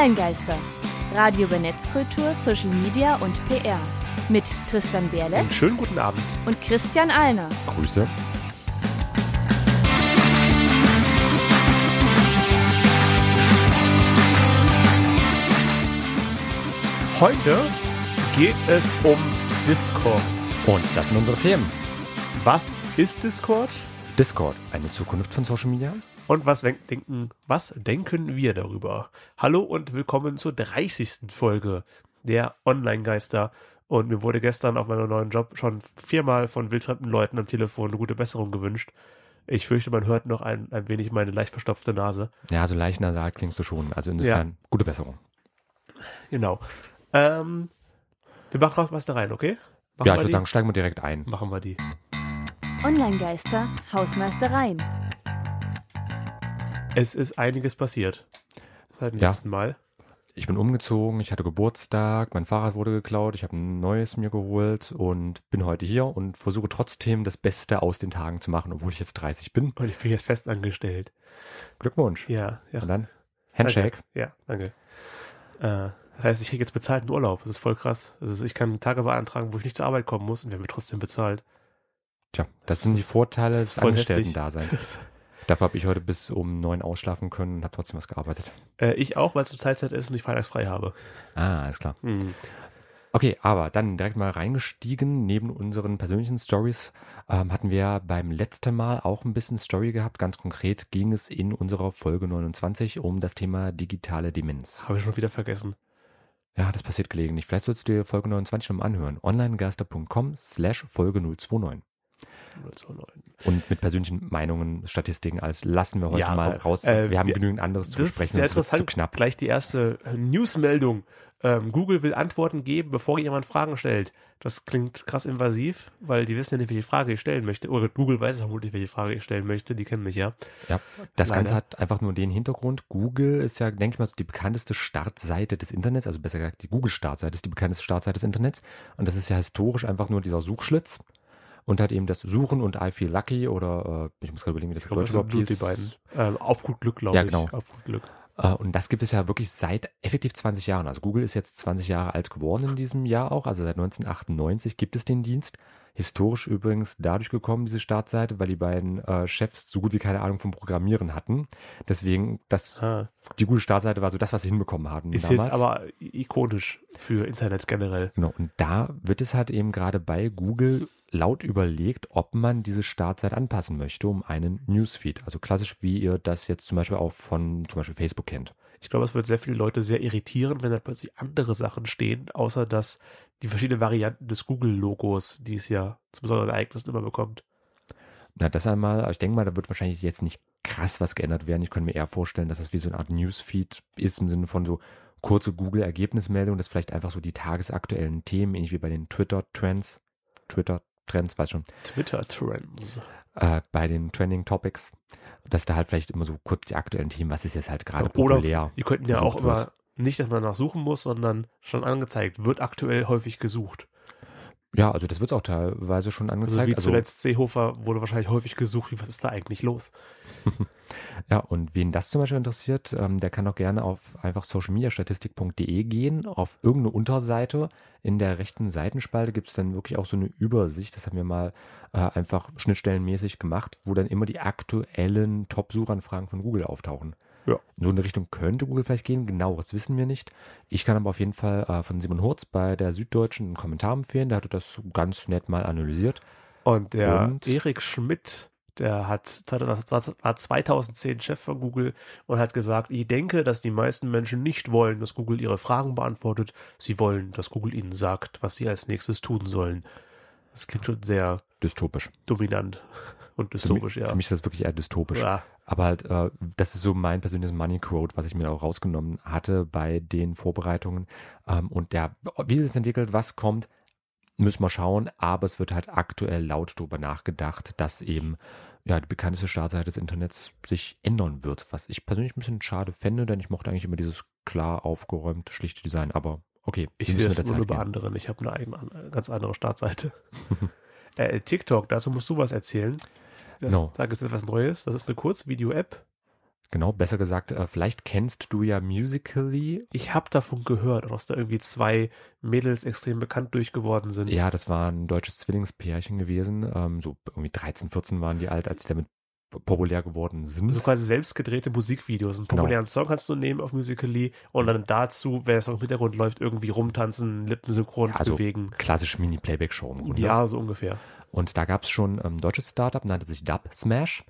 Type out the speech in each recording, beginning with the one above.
Online-Geister. Radio über Netzkultur, Social Media und PR. Mit Tristan Berle Einen schönen guten Abend. und Christian Alner. Grüße. Heute geht es um Discord. Und das sind unsere Themen. Was ist Discord? Discord, eine Zukunft von Social Media. Und was denken, was denken wir darüber? Hallo und willkommen zur 30. Folge der Online-Geister. Und mir wurde gestern auf meinem neuen Job schon viermal von wildfremden Leuten am Telefon eine gute Besserung gewünscht. Ich fürchte, man hört noch ein, ein wenig meine leicht verstopfte Nase. Ja, so leicht nasal klingst du schon. Also insofern, gute Besserung. Genau. Ähm, wir machen auch was da rein, okay? Machen ja, wir ich würde sagen, steigen wir direkt ein. Machen wir die. Online-Geister, Hausmeistereien. Es ist einiges passiert. Seit dem Ja. letzten Mal. Ich bin umgezogen, ich hatte Geburtstag, mein Fahrrad wurde geklaut, ich habe ein neues mir geholt und bin heute hier und versuche trotzdem das Beste aus den Tagen zu machen, obwohl ich jetzt 30 bin. Und ich bin jetzt fest angestellt. Glückwunsch. Ja, ja. Und dann Handshake. Danke. Ja, danke. Äh, das heißt, ich kriege jetzt bezahlten Urlaub. Das ist voll krass. Also ich kann Tage beantragen, wo ich nicht zur Arbeit kommen muss und werde mir trotzdem bezahlt. Tja, das, Das sind die Vorteile des Angestellten-Daseins. Dafür habe ich heute bis um neun ausschlafen können und habe trotzdem was gearbeitet. Äh, ich auch, weil es zur Teilzeit ist und ich freitags frei habe. Ah, alles klar. Hm. Okay, aber dann direkt mal reingestiegen. Neben unseren persönlichen Stories ähm, hatten wir beim letzten Mal auch ein bisschen Story gehabt. Ganz konkret ging es in unserer Folge 29 um das Thema digitale Demenz. Habe ich schon wieder vergessen. Ja, das passiert gelegentlich. Vielleicht sollst du dir Folge 29 nochmal anhören. onlinegeister.com slash Folge 029. 029. Und mit persönlichen Meinungen, Statistiken, alles lassen wir heute Ja, mal komm. raus. Äh, wir haben wir- genügend anderes zu Das ist besprechen, sonst wird's zu knapp. Gleich die erste äh, Newsmeldung. Ähm, Google will Antworten geben, bevor jemand Fragen stellt. Das klingt krass invasiv, weil die wissen ja nicht, welche Frage ich stellen möchte. Oder Google weiß vermutlich, welche Frage ich stellen möchte. Die kennen mich ja. Ja, das Leider. Ganze hat einfach nur den Hintergrund. Google ist ja, denke ich mal, die bekannteste Startseite des Internets, also besser gesagt, die Google-Startseite ist die bekannteste Startseite des Internets. Und das ist ja historisch einfach nur dieser Suchschlitz. Und hat eben das Suchen und I feel lucky oder äh, ich muss gerade überlegen, wie das Ich auf glaube, Deutsch überhaupt Blut, die hieß. beiden. Ähm, auf gut Glück, glaube Ja, ich. genau. Auf gut Glück. Äh, und das gibt es ja wirklich seit effektiv 20 Jahren. Also Google ist jetzt 20 Jahre alt geworden in diesem Jahr auch. Also seit 1998 gibt es den Dienst. Historisch übrigens dadurch gekommen, diese Startseite, weil die beiden äh, Chefs so gut wie keine Ahnung vom Programmieren hatten. Deswegen, das, Ah. die gute Startseite war so das, was sie hinbekommen haben Ist damals. jetzt aber ikonisch für Internet generell. Genau, und da wird es halt eben gerade bei Google laut überlegt, ob man diese Startseite anpassen möchte um einen Newsfeed. Also klassisch, wie ihr das jetzt zum Beispiel auch von zum Beispiel Facebook kennt. Ich glaube, es wird sehr viele Leute sehr irritieren, wenn da plötzlich andere Sachen stehen, außer dass die verschiedenen Varianten des Google-Logos, die es ja zu besonderen Ereignissen immer bekommt. Na, das einmal, ich denke mal, da wird wahrscheinlich jetzt nicht krass was geändert werden. Ich könnte mir eher vorstellen, dass das wie so eine Art Newsfeed ist im Sinne von so kurze Google-Ergebnismeldungen, dass vielleicht einfach so die tagesaktuellen Themen, ähnlich wie bei den Twitter-Trends, Twitter-Trends, weiß schon, Twitter-Trends. äh, bei den Trending Topics, dass da halt vielleicht immer so kurz die aktuellen Themen, was ist jetzt halt gerade Oder populär. die könnten ja auch immer nicht, dass man danach suchen muss, sondern schon angezeigt, wird aktuell häufig gesucht. Ja, also das wird auch teilweise schon Also angezeigt. wie Also, zuletzt Seehofer wurde wahrscheinlich häufig gesucht, wie was ist da eigentlich los? ja, und wen das zum Beispiel interessiert, ähm, der kann auch gerne auf einfach socialmediastatistik.de gehen, auf irgendeine Unterseite. In der rechten Seitenspalte gibt es dann wirklich auch so eine Übersicht, das haben wir mal äh, einfach schnittstellenmäßig gemacht, wo dann immer die aktuellen Top-Suchanfragen von Google auftauchen. Ja. In so eine Richtung könnte Google vielleicht gehen, genaueres wissen wir nicht. Ich kann aber auf jeden Fall äh, von Simon Hurz bei der Süddeutschen einen Kommentar empfehlen, der hatte das ganz nett mal analysiert. Und der Und? Erik Schmidt, der hat war 2010 Chef von Google und hat gesagt, ich denke, dass die meisten Menschen nicht wollen, dass Google ihre Fragen beantwortet. Sie wollen, dass Google ihnen sagt, was sie als nächstes tun sollen. Das klingt schon sehr Dystopisch. dominant und Für mich, dystopisch, ja. für mich ist das wirklich eher dystopisch. ja. Aber halt, äh, das ist so mein persönliches Money Quote, was ich mir auch rausgenommen hatte bei den Vorbereitungen. Ähm, und der, wie es jetzt entwickelt, was kommt, müssen wir schauen. Aber es wird halt aktuell laut darüber nachgedacht, dass eben ja, die bekannteste Startseite des Internets sich ändern wird. Was ich persönlich ein bisschen schade fände, denn ich mochte eigentlich immer dieses klar aufgeräumt, schlichte Design. Aber okay, Ich sehe das der nur bei gehen. anderen. Ich habe eine eigene, eine ganz andere Startseite. äh, TikTok, dazu musst du was erzählen. Das, Genau. Da gibt es etwas Neues. Das ist eine Kurzvideo-App. Genau, besser gesagt, äh, vielleicht kennst du ja Musically. Ich habe davon gehört, dass da irgendwie zwei Mädels extrem bekannt durchgeworden sind. Ja, das war ein deutsches Zwillingspärchen gewesen. Ähm, so irgendwie 13, 14 waren die alt, als sie damit populär geworden sind. So quasi selbst gedrehte Musikvideos. Einen Genau. populären Song kannst du nehmen auf Musically und dann dazu, wenn es noch im Hintergrund läuft, irgendwie rumtanzen, Lippen synchron Also bewegen. Klassisch Mini-Playback-Show. Ja, so ungefähr. Und da gab es schon ein deutsches Startup, nannte sich Dub Smash.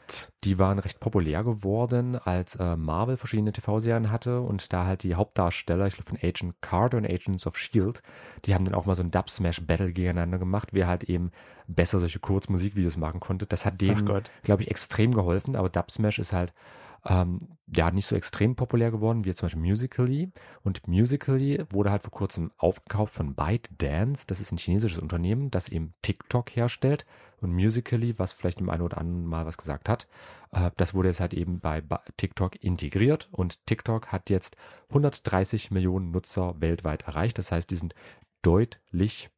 Die waren recht populär geworden, als äh, Marvel verschiedene TV-Serien hatte und da halt die Hauptdarsteller, ich glaube von Agent Carter und Agents of S.H.I.E.L.D., die haben dann auch mal so ein Dub Smash Battle gegeneinander gemacht, wer halt eben besser solche Kurzmusikvideos machen konnte. Das hat denen, glaube ich, extrem geholfen, aber Dub Smash ist halt ähm, ja nicht so extrem populär geworden wie zum Beispiel Musically. Und Musically wurde halt vor kurzem aufgekauft von ByteDance. Das ist ein chinesisches Unternehmen, das eben TikTok herstellt. Und Musically, was vielleicht dem einen oder anderen mal was gesagt hat, äh, das wurde jetzt halt eben bei TikTok integriert. Und TikTok hat jetzt 130 Millionen Nutzer weltweit erreicht. Das heißt, die sind deutlich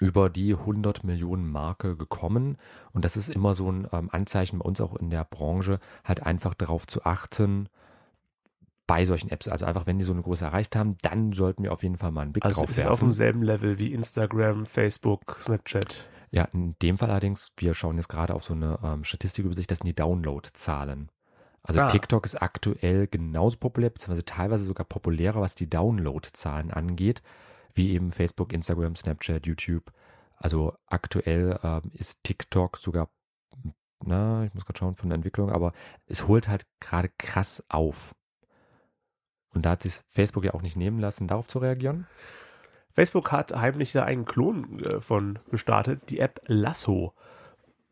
über die 100 Millionen Marke gekommen. Und das ist immer so ein ähm, Anzeichen bei uns auch in der Branche, halt einfach darauf zu achten, bei solchen Apps. Also einfach, wenn die so eine Größe erreicht haben, dann sollten wir auf jeden Fall mal einen Blick Also drauf werfen. auf demselben Level wie Instagram, Facebook, Snapchat. Ja, in dem Fall allerdings, wir schauen jetzt gerade auf so eine ähm, Statistikübersicht, das sind die Download-Zahlen. Also Ah. TikTok ist aktuell genauso populär, beziehungsweise teilweise sogar populärer, was die Download-Zahlen angeht, wie eben Facebook, Instagram, Snapchat, YouTube. Also aktuell ähm, ist TikTok sogar, na, ich muss gerade schauen von der Entwicklung, aber es holt halt gerade krass auf. Und da hat sich Facebook ja auch nicht nehmen lassen, darauf zu reagieren. Facebook hat heimlich da einen Klon äh, von gestartet, die App Lasso.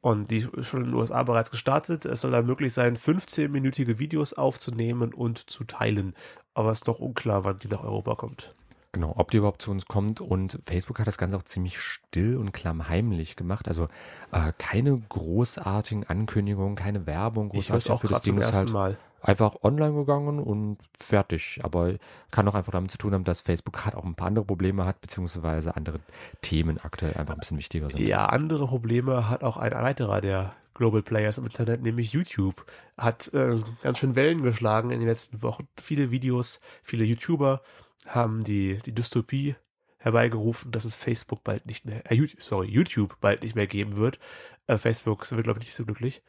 Und die ist schon in den USA bereits gestartet. Es soll da möglich sein, 15-minütige Videos aufzunehmen und zu teilen. Aber es ist doch unklar, wann die nach Europa kommt. Genau, ob die überhaupt zu uns kommt. Und Facebook hat das Ganze auch ziemlich still und klammheimlich gemacht. Also äh, keine großartigen Ankündigungen, keine Werbung. Ich großartig auch für gerade zum ist halt Mal. einfach online gegangen und fertig. Aber kann auch einfach damit zu tun haben, dass Facebook gerade auch ein paar andere Probleme hat, beziehungsweise andere Themen aktuell einfach ein bisschen wichtiger sind. Ja, andere Probleme hat auch ein weiterer der Global Players im Internet, nämlich YouTube. Hat äh, ganz schön Wellen geschlagen in den letzten Wochen. Viele Videos, viele YouTuber haben die, die Dystopie herbeigerufen, dass es Facebook bald nicht mehr, äh, YouTube, sorry, YouTube bald nicht mehr geben wird. Äh, Facebook wird, glaube ich, nicht so glücklich.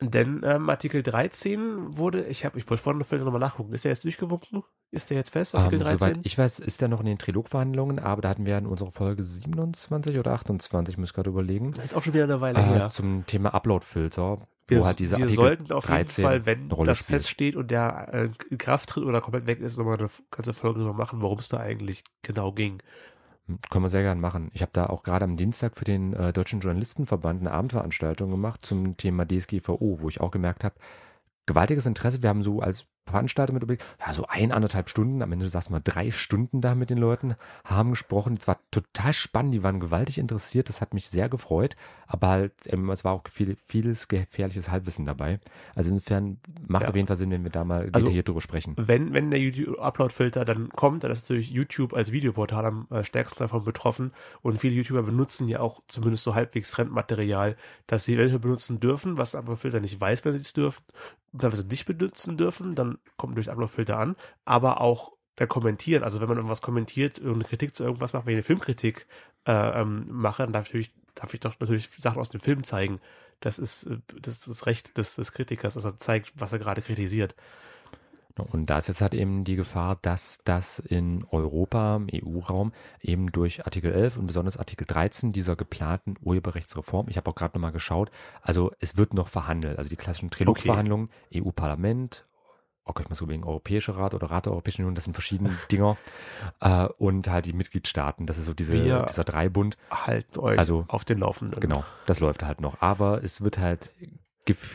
Denn ähm, Artikel 13 wurde, ich habe, ich wollte vorhin noch nochmal nachgucken, ist der jetzt durchgewunken? Ist der jetzt fest, Artikel Ähm, 13? soweit ich weiß, ist er noch in den Trilogverhandlungen, aber da hatten wir in unserer Folge 27 oder 28, muss ich gerade überlegen, das ist auch schon wieder eine Weile äh, her. zum Thema Upload-Filter, Wir, wo halt wir Artikel sollten auf 13 jeden Fall, wenn das spielt. feststeht und der äh, in Kraft tritt oder komplett weg ist, nochmal eine ganze Folge drüber machen, worum es da eigentlich genau ging. Können wir sehr gern machen. Ich habe da auch gerade am Dienstag für den äh, Deutschen Journalistenverband eine Abendveranstaltung gemacht zum Thema DSGVO, wo ich auch gemerkt habe, gewaltiges Interesse. Wir haben so als Veranstalter mit überlegt, ja, so ein, anderthalb Stunden, am Ende saßen wir drei Stunden da mit den Leuten, haben gesprochen. Es war total spannend, die waren gewaltig interessiert, das hat mich sehr gefreut, aber halt, ähm, es war auch viel, vieles gefährliches Halbwissen dabei. Also insofern macht Ja. auf jeden Fall Sinn, wenn wir da mal Also- detailliert drüber sprechen. Wenn, wenn der YouTube-Upload-Filter dann kommt, dann ist natürlich YouTube als Videoportal am äh, stärksten davon betroffen und viele YouTuber benutzen ja auch zumindest so halbwegs Fremdmaterial, das sie eventuell benutzen dürfen, was der Upload-Filter nicht weiß, wenn sie es dürfen, sie nicht benutzen dürfen, dann kommt durch Upload-Filter an, aber auch der Kommentieren, also wenn man irgendwas kommentiert, irgendeine Kritik zu irgendwas macht, wenn ich eine Filmkritik äh, ähm, mache, dann darf ich, darf ich doch natürlich Sachen aus dem Film zeigen. Das ist äh, das, ist das Recht des, des Kritikers, dass er zeigt, was er gerade kritisiert. Und da ist jetzt halt eben die Gefahr, dass das in Europa, im EU-Raum, eben durch Artikel 11 und besonders Artikel 13 dieser geplanten Urheberrechtsreform, ich habe auch gerade nochmal geschaut, also es wird noch verhandelt, also die klassischen Trilogverhandlungen, EU-Parlament, auch ich mal so wegen Europäischer Rat oder Rat der Europäischen Union, das sind verschiedene Dinger, äh, und halt die Mitgliedstaaten, das ist so diese, Wir- dieser Dreibund, Haltet euch Also, auf den Laufenden. Genau, das läuft halt noch. Aber es wird halt,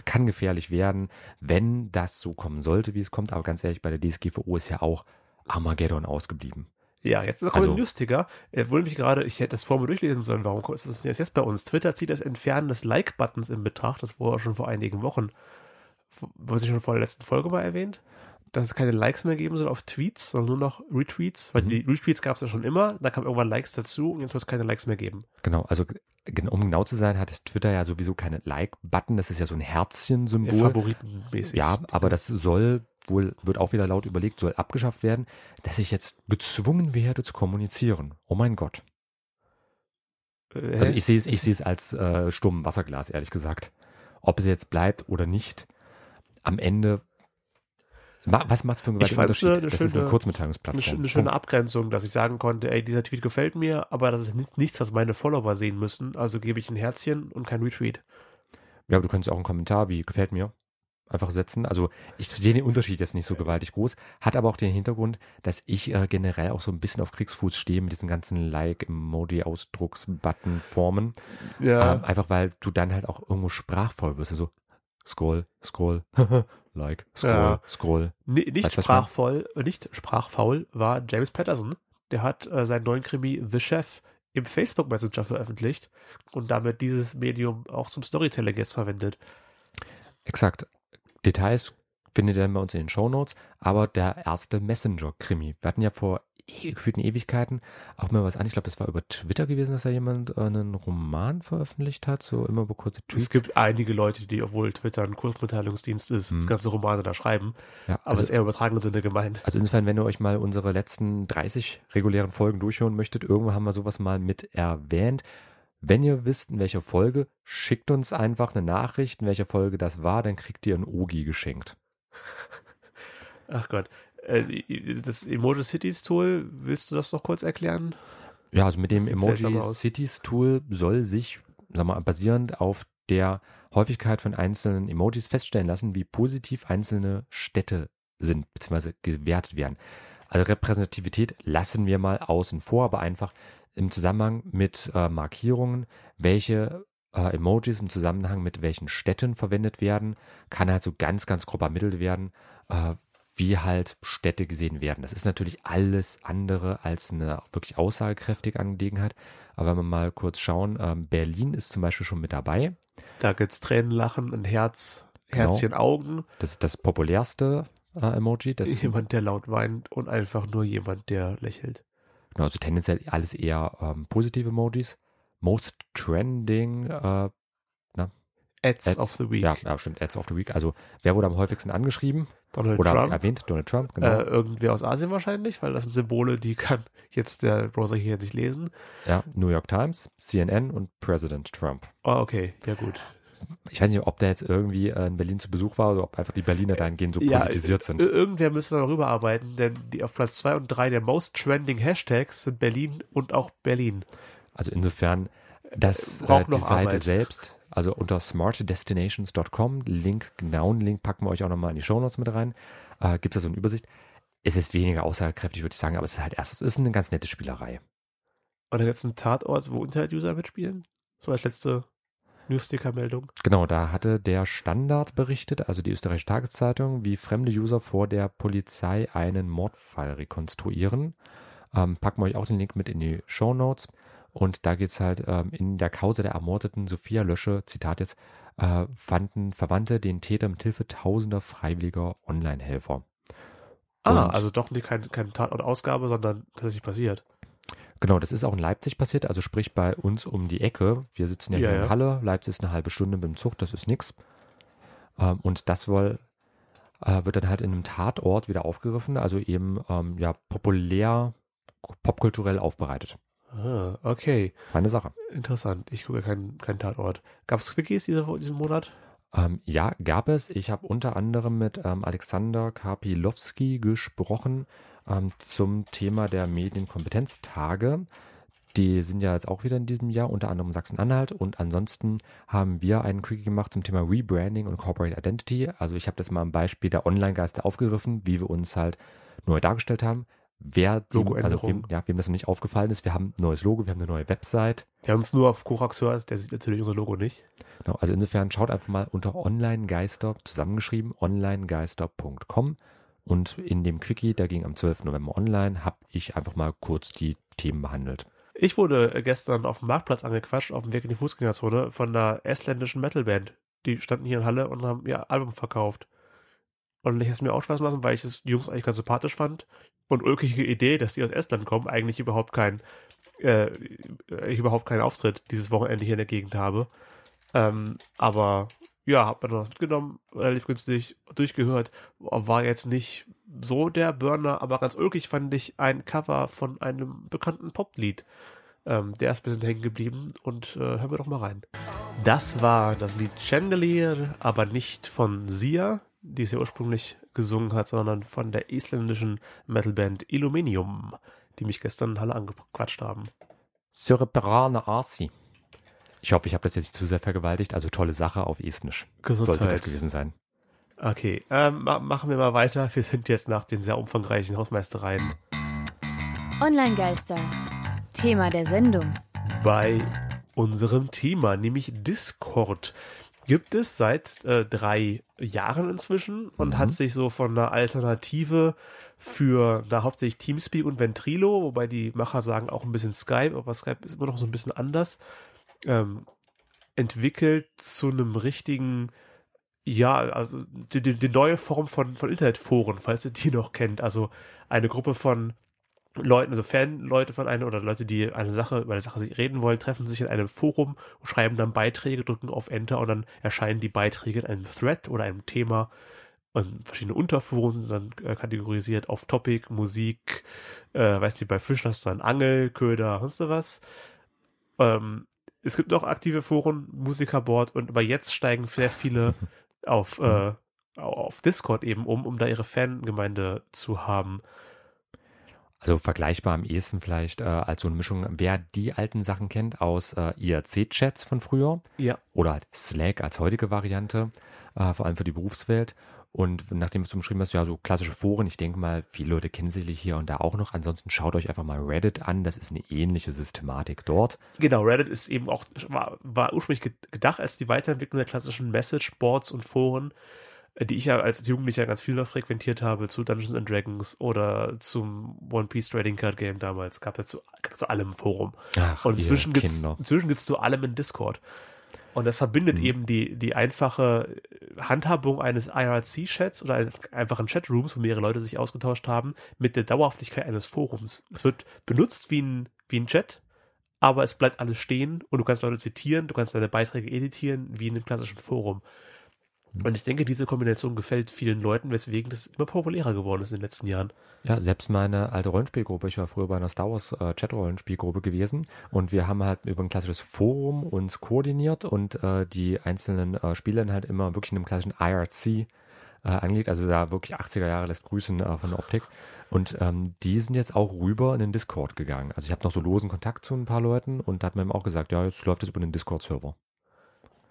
kann gefährlich werden, wenn das so kommen sollte, wie es kommt. Aber ganz ehrlich, bei der DSGVO ist ja auch Armageddon ausgeblieben. Ja, jetzt kommt Also- ein lustiger. Er wurde mich gerade, ich hätte das vorher mal durchlesen sollen. Warum ist das denn jetzt bei uns? Twitter zieht das Entfernen des Like-Buttons in Betracht. Das wurde auch schon vor einigen Wochen. Wurde ich schon vor der letzten Folge mal erwähnt? dass es keine Likes mehr geben soll auf Tweets, sondern nur noch Retweets, weil Mhm. die Retweets gab es ja schon immer, da kam irgendwann Likes dazu und jetzt soll es keine Likes mehr geben. Genau, also um genau zu sein, hat Twitter ja sowieso keine Like-Button. Das ist ja so ein Ja, Herzchen-Symbol. Favoritenmäßig. Ja, aber das soll wohl, wird auch wieder laut überlegt, soll abgeschafft werden, dass ich jetzt gezwungen werde zu kommunizieren. Oh mein Gott. Äh, Also ich sehe es, ich sehe es als äh, stummen Wasserglas, ehrlich gesagt. Ob es jetzt bleibt oder nicht, am Ende. Was macht es für einen Ich gewaltigen eine- Unterschied? eine das ist eine schöne- Kurzmitteilungsplattform. eine, sch- eine schöne. Abgrenzung, dass ich sagen konnte, ey, dieser Tweet gefällt mir, aber das ist nicht, nichts, was meine Follower sehen müssen. Also gebe ich ein Herzchen und kein Retweet. Ja, aber du könntest auch einen Kommentar wie gefällt mir einfach setzen. Also ich sehe den Unterschied jetzt nicht so gewaltig groß, hat aber auch den Hintergrund, dass ich äh, generell auch so ein bisschen auf Kriegsfuß stehe mit diesen ganzen Like-Emoji-Ausdrucks-Button-Formen. Ja. Ähm, einfach weil du dann halt auch irgendwo sprachvoll wirst. Also scroll, scroll, like, scroll, Ja. scroll. Ni- nicht Weißt sprachvoll, äh, nicht sprachfaul war James Patterson. Der hat äh, seinen neuen Krimi The Chef im Facebook Messenger veröffentlicht und damit dieses Medium auch zum Storytelling jetzt verwendet. Exakt. Details findet ihr dann bei uns in den Shownotes, aber der erste Messenger-Krimi. Wir hatten ja vor gefühlten Ewigkeiten auch mal was an. Ich glaube, das war über Twitter gewesen, dass da jemand äh, einen Roman veröffentlicht hat, so immer über kurze Tweets. Es gibt einige Leute, die, obwohl Twitter ein Kurzmitteilungsdienst ist, Hm. ganze Romane da schreiben. ja, Aber also, ist eher im übertragenen Sinne gemeint. also insofern, wenn ihr euch mal unsere letzten 30 regulären Folgen durchhören möchtet, irgendwo haben wir sowas mal mit erwähnt. Wenn ihr wisst, in welcher Folge, schickt uns einfach eine Nachricht, in welcher Folge das war, dann kriegt ihr ein Ogi geschenkt. Ach Gott. Äh, Das Emoji Cities Tool, willst du das noch kurz erklären? Ja, also mit dem Emoji. Cities Tool soll sich, sag mal, basierend auf der Häufigkeit von einzelnen Emojis feststellen lassen, wie positiv einzelne Städte sind, beziehungsweise gewertet werden. Also Repräsentativität lassen wir mal außen vor, aber einfach im Zusammenhang mit äh, Markierungen, welche äh, Emojis im Zusammenhang mit welchen Städten verwendet werden, kann halt so ganz, ganz grob ermittelt werden, äh, wie halt Städte gesehen werden. Das ist natürlich alles andere als eine wirklich aussagekräftige Angelegenheit. Aber wenn wir mal kurz schauen, ähm, Berlin ist zum Beispiel schon mit dabei. Da gibt's Tränen, Lachen, ein Herz, Genau. Herzchen, Augen. Das ist das populärste äh, Emoji. Das, jemand, der laut weint und einfach nur jemand, der lächelt. genau, also tendenziell alles eher ähm, positive Emojis. Most trending, äh, Ads, Ads, of the Week. Ja, ja, stimmt, Ads of the Week. Also wer wurde am häufigsten angeschrieben Donald oder Trump. erwähnt? Donald Trump, genau. Äh, irgendwer aus Asien wahrscheinlich, weil das sind Symbole, die kann jetzt der Browser hier nicht lesen. ja, New York Times, CNN und President Trump. Oh, okay, ja gut. Ich weiß nicht, ob der jetzt irgendwie äh, in Berlin zu Besuch war oder ob einfach die Berliner dahingehend so Ja, politisiert sind. Ir- Irgendwer müsste da noch rüberarbeiten, denn die auf Platz 2 und 3 der most trending Hashtags sind Berlin und auch Berlin. Also insofern, dass äh, braucht die Seite Arbeit. selbst, also unter smartdestinations.com, Link, genauen Link packen wir euch auch nochmal in die Shownotes mit rein, äh, gibt es da so eine Übersicht. Es ist weniger aussagekräftig, würde ich sagen, aber es ist halt erst, es ist eine ganz nette Spielerei. Und dann jetzt ein Tatort, wo Internet-User mitspielen. So als letzte Newsticker-Meldung. Genau, da hatte der Standard berichtet, also die österreichische Tageszeitung, wie fremde User vor der Polizei einen Mordfall rekonstruieren. Ähm, packen wir euch auch den Link mit in die Show Notes. Und da geht's halt ähm, in der Kause der ermordeten Sophia Lösche, Zitat jetzt, äh, fanden Verwandte den Täter mit Hilfe tausender freiwilliger Online-Helfer. Ah, also doch nicht keine kein Tatort-Ausgabe, sondern tatsächlich passiert. Genau, das ist auch in Leipzig passiert, also sprich bei uns um die Ecke. Wir sitzen ja, Ja, hier ja. in Halle, Leipzig ist eine halbe Stunde mit dem Zug, das ist nix. Ähm, und das wohl äh, wird dann halt in einem Tatort wieder aufgegriffen, also eben ähm, ja populär, popkulturell aufbereitet. Ah, okay. Feine Sache. Interessant. Ich gucke keinen kein Tatort. Gab es Quickies diese, diesen Monat? Ähm, ja, gab es. Ich habe unter anderem mit ähm, Alexander Karpilowski gesprochen ähm, zum Thema der Medienkompetenztage. Die sind ja jetzt auch wieder in diesem Jahr, unter anderem Sachsen-Anhalt. Und ansonsten haben wir einen Quickie gemacht zum Thema Rebranding und Corporate Identity. Also ich habe das mal am Beispiel der Online-Geister aufgegriffen, wie wir uns halt neu dargestellt haben. Wer die, also Logoänderung. wem, ja, wem das noch nicht aufgefallen ist, wir haben ein neues Logo, wir haben eine neue Website. Der uns nur auf Korax hört, der sieht natürlich unser Logo nicht. Genau, also insofern schaut einfach mal unter Online-Geister zusammengeschrieben, onlinegeister.com und in dem Quickie, der ging am 12. November online, habe ich einfach mal kurz die Themen behandelt. Ich wurde äh, gestern auf dem Marktplatz angequatscht, auf dem Weg in die Fußgängerzone, von einer estländischen Metalband. Die standen hier in Halle und haben ihr Album verkauft. Und ich es mir auch Spaß lassen, weil ich es die Jungs eigentlich ganz sympathisch fand. Und ulkige Idee, dass die aus Estland kommen, eigentlich überhaupt kein, äh, überhaupt keinen Auftritt dieses Wochenende hier in der Gegend habe. Ähm, aber ja, hab mir dann was mitgenommen, relativ günstig durchgehört. War jetzt nicht so der Burner, aber ganz ulkig fand ich ein Cover von einem bekannten Poplied. Ähm, der ist ein bisschen hängen geblieben und äh, hören wir doch mal rein. Das war das Lied Chandelier, aber nicht von Sia, die es ja ursprünglich gesungen hat, sondern von der isländischen Metalband Illuminium, die mich gestern in Halle angequatscht haben. Surperane Arsi. Ich hoffe, ich habe das jetzt nicht zu sehr vergewaltigt. Also tolle Sache auf Estnisch. Gesundheit. Sollte das gewesen sein. Okay, ähm, machen wir mal weiter. Wir sind jetzt nach den sehr umfangreichen Hausmeistereien Online-Geister. Thema der Sendung. bei unserem Thema, nämlich Discord. Gibt es seit äh, drei Jahren inzwischen und Mhm. hat sich so von einer Alternative für na, hauptsächlich Teamspeak und Ventrilo, wobei die Macher sagen auch ein bisschen Skype, aber Skype ist immer noch so ein bisschen anders, ähm, entwickelt zu einem richtigen, ja, also die, die, die neue Form von, von Internetforen, falls ihr die noch kennt. Also eine Gruppe von Leuten, also Fanleute von einer oder Leute, die eine Sache, über eine Sache sich reden wollen, treffen sich in einem Forum und schreiben dann Beiträge, drücken auf Enter und dann erscheinen die Beiträge in einem Thread oder einem Thema. Und verschiedene Unterforen sind dann äh, kategorisiert auf Topic, Musik, äh, weißt du, bei Fischen hast du dann Angel, Köder, sonst was. Ähm, es gibt noch aktive Foren, Musikerboard und aber jetzt steigen sehr viele auf, äh, auf Discord eben um, um da ihre Fangemeinde zu haben. Also vergleichbar am ehesten vielleicht äh, als so eine Mischung, wer die alten Sachen kennt aus äh, IRC-Chats von früher Ja. oder halt Slack als heutige Variante, äh, vor allem für die Berufswelt. Und nachdem du beschrieben hast, ja, so klassische Foren, ich denke mal, viele Leute kennen sicherlich hier und da auch noch. Ansonsten schaut euch einfach mal Reddit an, das ist eine ähnliche Systematik dort. Genau, Reddit ist eben auch, war, war ursprünglich ge- gedacht als die Weiterentwicklung der klassischen Messageboards und Foren, die ich ja als Jugendlicher ganz viel noch frequentiert habe, zu Dungeons and Dragons oder zum One Piece Trading Card Game damals. Gab es zu, gab zu allem ein Forum. Ach, Und inzwischen gibt's, inzwischen gibt's zu allem in Discord. Und das verbindet Mhm. eben die, die einfache Handhabung eines IRC-Chats oder einfachen Chatrooms, wo mehrere Leute sich ausgetauscht haben, mit der Dauerhaftigkeit eines Forums. Es wird benutzt wie ein, wie ein Chat, aber es bleibt alles stehen und du kannst Leute zitieren, du kannst deine Beiträge editieren, wie in einem klassischen Forum. Und ich denke, diese Kombination gefällt vielen Leuten, weswegen das immer populärer geworden ist in den letzten Jahren. Ja, selbst meine alte Rollenspielgruppe, ich war früher bei einer Star Wars äh, Chat-Rollenspielgruppe gewesen und wir haben halt über ein klassisches Forum uns koordiniert und äh, die einzelnen äh, Spieler halt immer wirklich in einem klassischen IRC äh, angelegt, also da wirklich 80er Jahre lässt grüßen äh, von der Optik. Und ähm, die sind jetzt auch rüber in den Discord gegangen. Also ich habe noch so losen Kontakt zu ein paar Leuten und da hat man eben auch gesagt, ja, jetzt läuft es über den Discord-Server.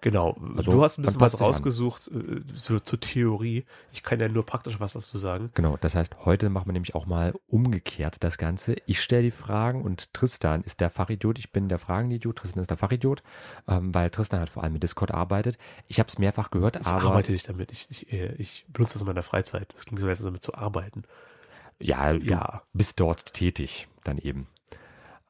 Genau. Also, du hast ein bisschen was an. rausgesucht äh, zur, zur Theorie. Ich kann ja nur praktisch was dazu sagen. Genau, das heißt, heute machen wir nämlich auch mal umgekehrt das Ganze. Ich stelle die Fragen und Tristan ist der Fachidiot. Ich bin der Fragenidiot, Tristan ist der Fachidiot, ähm, weil Tristan halt vor allem mit Discord arbeitet. Ich habe es mehrfach gehört, Ich aber arbeite nicht damit. Ich, ich, äh, ich benutze das in meiner Freizeit. Das klingt so, als damit zu arbeiten. ja, du Ja. bist dort tätig dann eben.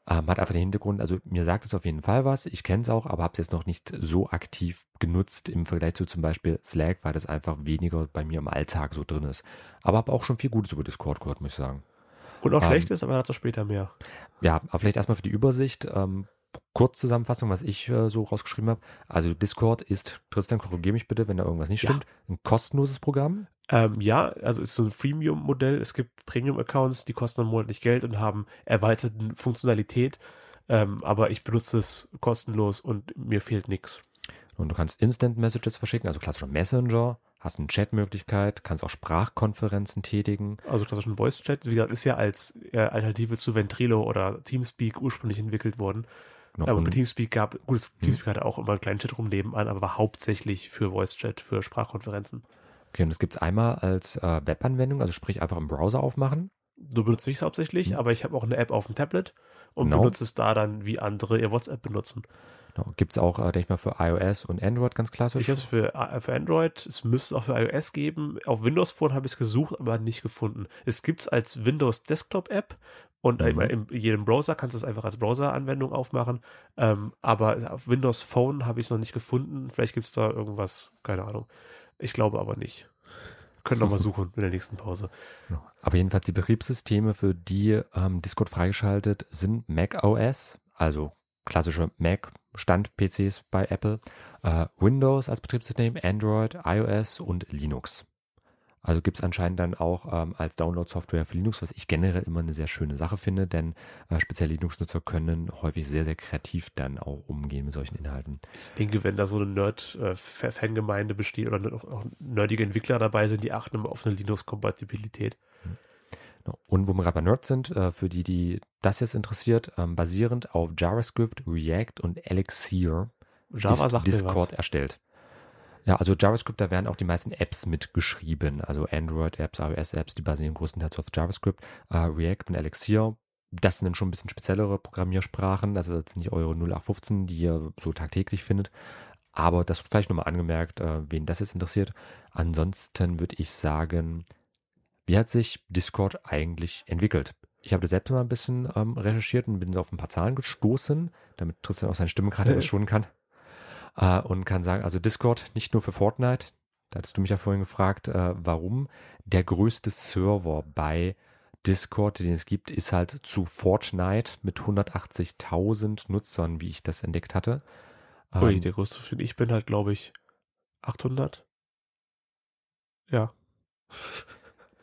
Ähm, hat einfach den Hintergrund, also mir sagt es auf jeden Fall was, ich kenne es auch, aber habe es jetzt noch nicht so aktiv genutzt im Vergleich zu zum Beispiel Slack, weil das einfach weniger bei mir im Alltag so drin ist. Aber habe auch schon viel Gutes über Discord gehört, muss ich sagen. Und auch Ähm, schlecht ist, aber dazu später mehr. Ja, aber vielleicht erstmal für die Übersicht. Ähm, Kurzzusammenfassung, was ich äh, so rausgeschrieben habe. Also Discord ist, Tristan, korrigiere mich bitte, wenn da irgendwas nicht Ja. stimmt, ein kostenloses Programm. Ähm, ja, also ist so ein Freemium-Modell. Es gibt Premium-Accounts, die kosten dann monatlich Geld und haben erweiterte Funktionalität. Ähm, aber ich benutze es kostenlos und mir fehlt nichts. Und du kannst Instant Messages verschicken, also klassischer Messenger, hast eine Chatmöglichkeit, kannst auch Sprachkonferenzen tätigen. Also klassischen Voice-Chat, wie gesagt, ist ja als äh, Alternative zu Ventrilo oder Teamspeak ursprünglich entwickelt worden. Genau, aber bei Teamspeak gab, gut, das Teamspeak hatte auch immer einen kleinen Chatroom nebenan, aber war hauptsächlich für Voice-Chat, für Sprachkonferenzen. okay, und das gibt's einmal als äh, Webanwendung, also sprich einfach im Browser aufmachen. So benutze ich es hauptsächlich, Mhm. aber ich habe auch eine App auf dem Tablet und Genau. benutze es da dann, wie andere ihr WhatsApp benutzen. Genau, gibt's auch, äh, denke ich mal, für iOS und Android ganz klassisch. Ich habe es für, äh, für Android, es müsste es auch für iOS geben. Auf Windows Phone habe ich es gesucht, aber nicht gefunden. Es gibt es als Windows Desktop App und Mhm. in jedem Browser kannst du es einfach als Browser-Anwendung aufmachen. Ähm, aber auf Windows Phone habe ich es noch nicht gefunden. Vielleicht gibt es da irgendwas, keine Ahnung. Ich glaube aber nicht. Können nochmal suchen in der nächsten Pause. Aber jedenfalls die Betriebssysteme, für die ähm, Discord freigeschaltet sind Mac OS, also klassische Mac Stand-PCs bei Apple, äh, Windows als Betriebssystem, Android, iOS und Linux. Also gibt es anscheinend dann auch ähm, als Download-Software für Linux, was ich generell immer eine sehr schöne Sache finde, denn äh, speziell Linux-Nutzer können häufig sehr, sehr kreativ dann auch umgehen mit solchen Inhalten. Ich denke, wenn da so eine Nerd-Fangemeinde besteht oder auch nerdige Entwickler dabei sind, die achten immer auf eine Linux-Kompatibilität. Und wo wir gerade bei Nerds sind, äh, für die, die das jetzt interessiert, ähm, basierend auf JavaScript, React und Elixir Java ist Discord erstellt. Ja, also JavaScript, da werden auch die meisten Apps mitgeschrieben, also Android-Apps, iOS-Apps, die basieren größtenteils auf JavaScript, äh, React und Elixir. Das sind dann schon ein bisschen speziellere Programmiersprachen, also das sind nicht eure 0815, die ihr so tagtäglich findet. Aber das vielleicht nochmal angemerkt, äh, wen das jetzt interessiert. Ansonsten würde ich sagen, wie hat sich Discord eigentlich entwickelt? Ich habe das selbst mal ein bisschen ähm, recherchiert und bin auf ein paar Zahlen gestoßen, damit Tristan auch seine Stimme gerade etwas schonen kann. Äh, und kann sagen, also Discord nicht nur für Fortnite, da hattest du mich ja vorhin gefragt, äh, warum. Der größte Server bei Discord, den es gibt, ist halt zu Fortnite mit 180.000 Nutzern, wie ich das entdeckt hatte. Ui, Ähm, der größte Film. Ich bin halt, glaube ich, 800. Ja.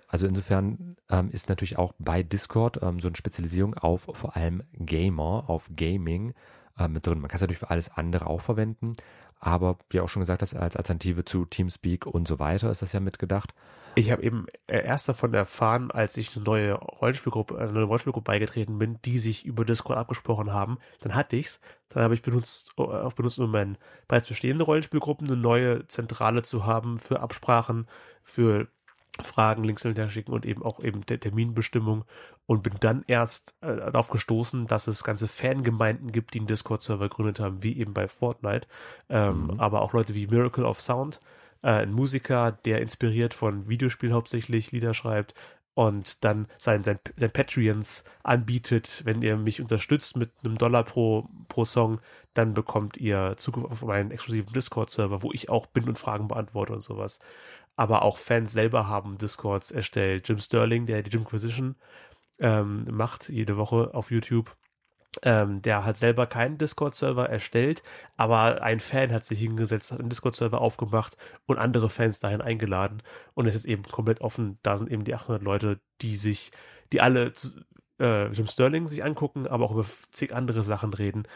Also insofern ähm, ist natürlich auch bei Discord ähm, so eine Spezialisierung auf vor allem Gamer, auf Gaming äh, mit drin. Man kann es natürlich für alles andere auch verwenden, aber wie auch schon gesagt hast, als Alternative zu Teamspeak und so weiter ist das ja mitgedacht. Ich habe eben äh, erst davon erfahren, als ich eine neue Rollenspielgruppe, eine neue Rollenspielgruppe beigetreten bin, die sich über Discord abgesprochen haben. Dann hatte ich's. Dann habe ich benutzt, äh, auch benutzt, um mein bereits bestehende Rollenspielgruppen eine neue Zentrale zu haben für Absprachen, für Fragen links und her schicken und eben auch eben der Terminbestimmung und bin dann erst äh, darauf gestoßen, dass es ganze Fangemeinden gibt, die einen Discord-Server gegründet haben, wie eben bei Fortnite, ähm, Mhm. aber auch Leute wie Miracle of Sound, äh, ein Musiker, der inspiriert von Videospielen hauptsächlich Lieder schreibt und dann sein, sein, sein Patreons anbietet, wenn ihr mich unterstützt mit einem Dollar pro, pro Song, dann bekommt ihr Zugriff auf meinen exklusiven Discord-Server, wo ich auch bin und Fragen beantworte und sowas. Aber auch Fans selber haben Discords erstellt. Jim Sterling, der die Jimquisition ähm, macht, jede Woche auf YouTube, ähm, der hat selber keinen Discord-Server erstellt, aber ein Fan hat sich hingesetzt, hat einen Discord-Server aufgemacht und andere Fans dahin eingeladen und es ist eben komplett offen. Da sind eben die 800 Leute, die sich, die alle äh, Jim Sterling sich angucken, aber auch über zig andere Sachen reden.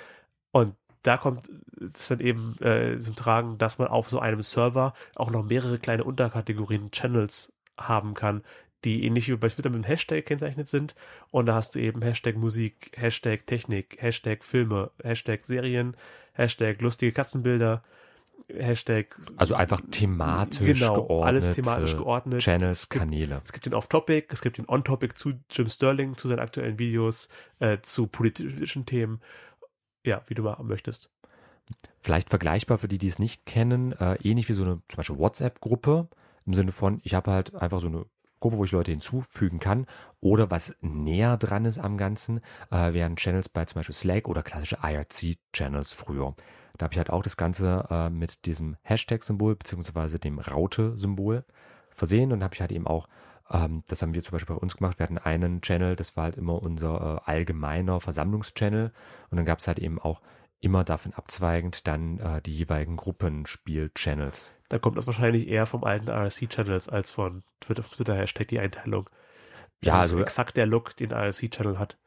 Und da kommt es dann eben äh, zum Tragen, dass man auf so einem Server auch noch mehrere kleine Unterkategorien, Channels haben kann, die ähnlich wie bei Twitter mit dem Hashtag gekennzeichnet sind. Und da hast du eben Hashtag Musik, Hashtag Technik, Hashtag Filme, Hashtag Serien, Hashtag lustige Katzenbilder, Hashtag Also einfach thematisch genau, geordnet. alles thematisch geordnet. Channels, Es gibt, Kanäle. es gibt den Off-Topic, es gibt den On-Topic zu Jim Sterling, zu seinen aktuellen Videos, äh, zu politischen Themen. Ja, wie du möchtest. Vielleicht vergleichbar für die, die es nicht kennen, äh, ähnlich wie so eine zum Beispiel WhatsApp-Gruppe, im Sinne von, ich habe halt einfach so eine Gruppe, wo ich Leute hinzufügen kann oder was näher dran ist am Ganzen, äh, wären Channels bei zum Beispiel Slack oder klassische IRC-Channels früher. Da habe ich halt auch das Ganze äh, mit diesem Hashtag-Symbol beziehungsweise dem Raute-Symbol versehen und habe ich halt eben auch, ähm, das haben wir zum Beispiel bei uns gemacht, wir hatten einen Channel, das war halt immer unser äh, allgemeiner Versammlungschannel und dann gab es halt eben auch immer davon abzweigend dann äh, die jeweiligen Gruppenspiel-Channels. Dann kommt das wahrscheinlich eher vom alten RC-Channels als von Twitter, Twitter die Einteilung. Das Ja, ist also- exakt der Look, den RC-Channel hat.